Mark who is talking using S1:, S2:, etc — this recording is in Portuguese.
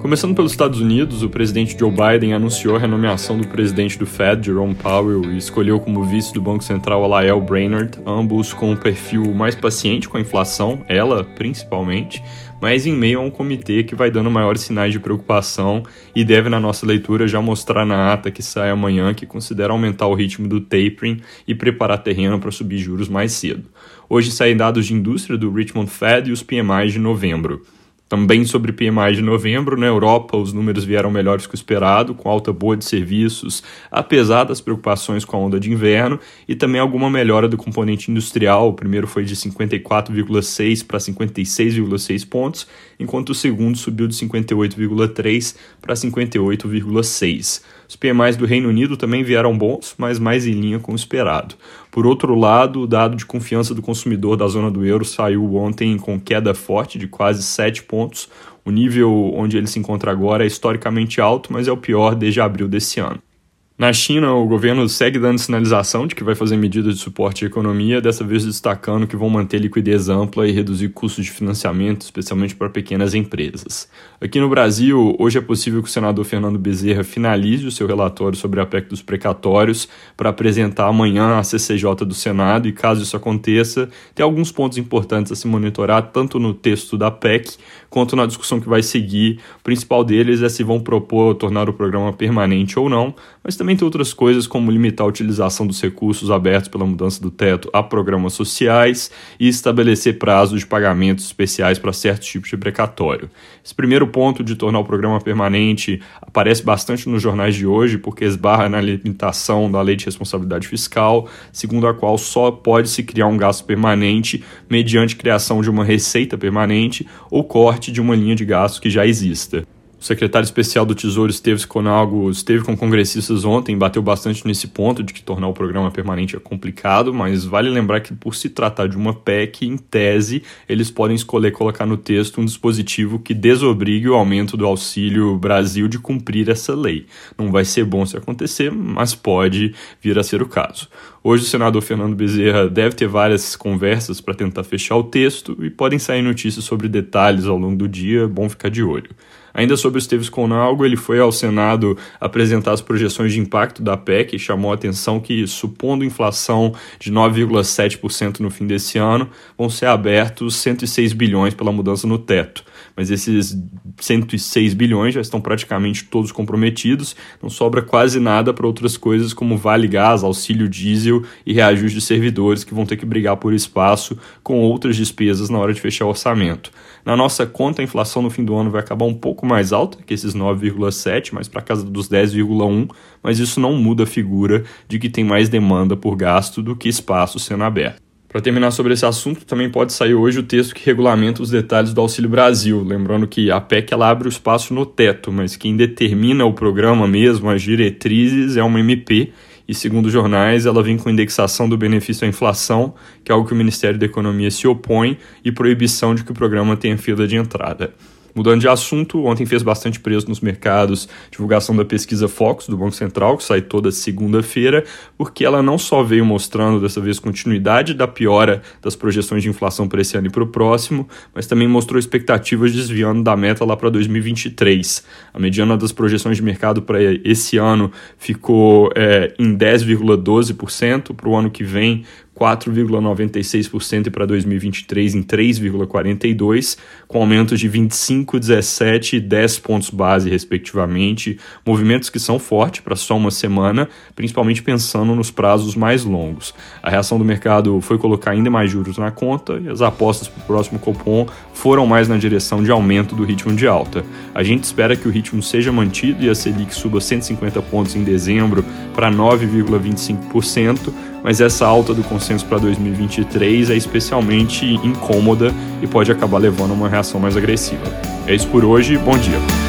S1: Começando pelos Estados Unidos, o presidente Joe Biden anunciou a renomeação do presidente do Fed, Jerome Powell, e escolheu como vice do Banco Central Lael Brainerd, ambos com um perfil mais paciente com a inflação, ela principalmente, mas em meio a um comitê que vai dando maiores sinais de preocupação e deve, na nossa leitura, já mostrar na ata que sai amanhã que considera aumentar o ritmo do tapering e preparar terreno para subir juros mais cedo. Hoje saem dados de indústria do Richmond Fed e os PMIs de novembro. Também sobre PMI de novembro, na Europa os números vieram melhores que o esperado, com alta boa de serviços, apesar das preocupações com a onda de inverno, e também alguma melhora do componente industrial. O primeiro foi de 54,6 para 56,6 pontos, enquanto o segundo subiu de 58,3 para 58,6. Os PMIs do Reino Unido também vieram bons, mas mais em linha com o esperado. Por outro lado, o dado de confiança do consumidor da zona do euro saiu ontem com queda forte de quase 7 pontos. O nível onde ele se encontra agora é historicamente alto, mas é o pior desde abril desse ano. Na China, o governo segue dando sinalização de que vai fazer medidas de suporte à economia, dessa vez destacando que vão manter liquidez ampla e reduzir custos de financiamento, especialmente para pequenas empresas. Aqui no Brasil, hoje é possível que o senador Fernando Bezerra finalize o seu relatório sobre a PEC dos precatórios para apresentar amanhã à CCJ do Senado e, caso isso aconteça, tem alguns pontos importantes a se monitorar, tanto no texto da PEC quanto na discussão que vai seguir. O principal deles é se vão propor tornar o programa permanente ou não, mas também tem outras coisas como limitar a utilização dos recursos abertos pela mudança do teto a programas sociais e estabelecer prazos de pagamentos especiais para certos tipos de precatório. Esse primeiro ponto de tornar o programa permanente aparece bastante nos jornais de hoje porque esbarra na limitação da lei de responsabilidade fiscal, segundo a qual só pode se criar um gasto permanente mediante criação de uma receita permanente ou corte de uma linha de gastos que já exista. O secretário especial do Tesouro, Esteves Conalgo, esteve com congressistas ontem, bateu bastante nesse ponto de que tornar o programa permanente é complicado, mas vale lembrar que, por se tratar de uma PEC, em tese, eles podem escolher colocar no texto um dispositivo que desobrigue o aumento do Auxílio Brasil de cumprir essa lei. Não vai ser bom se acontecer, mas pode vir a ser o caso. Hoje, o senador Fernando Bezerra deve ter várias conversas para tentar fechar o texto e podem sair notícias sobre detalhes ao longo do dia, bom ficar de olho. Ainda sobre o Esteves Conalgo, ele foi ao Senado apresentar as projeções de impacto da PEC e chamou a atenção que, supondo inflação de 9,7% no fim desse ano, vão ser abertos 106 bilhões pela mudança no teto. Mas esses 106 bilhões já estão praticamente todos comprometidos, não sobra quase nada para outras coisas como vale gás, auxílio diesel e reajuste de servidores que vão ter que brigar por espaço com outras despesas na hora de fechar o orçamento. Na nossa conta, a inflação no fim do ano vai acabar um pouco mais alta que esses 9,7, mas para casa dos 10,1, mas isso não muda a figura de que tem mais demanda por gasto do que espaço sendo aberto. Para terminar sobre esse assunto, também pode sair hoje o texto que regulamenta os detalhes do Auxílio Brasil. Lembrando que a PEC ela abre o espaço no teto, mas quem determina o programa mesmo, as diretrizes, é uma MP e, segundo jornais, ela vem com indexação do benefício à inflação, que é algo que o Ministério da Economia se opõe, e proibição de que o programa tenha fila de entrada. Mudando de assunto, ontem fez bastante preço nos mercados divulgação da pesquisa Focus do Banco Central, que sai toda segunda-feira, porque ela não só veio mostrando dessa vez continuidade da piora das projeções de inflação para esse ano e para o próximo, mas também mostrou expectativas desviando da meta lá para 2023. A mediana das projeções de mercado para esse ano ficou é, em 10,12%, para o ano que vem 4,96% e para 2023 em 3,42%, com aumentos de 25, 17 e 10 pontos base, respectivamente. Movimentos que são fortes para só uma semana, principalmente pensando nos prazos mais longos. A reação do mercado foi colocar ainda mais juros na conta e as apostas para o próximo Copom foram mais na direção de aumento do ritmo de alta. A gente espera que o ritmo seja mantido e a Selic suba 150 pontos em dezembro para 9,25% mas essa alta do consenso para 2023 é especialmente incômoda e pode acabar levando a uma reação mais agressiva. É isso por hoje, bom dia.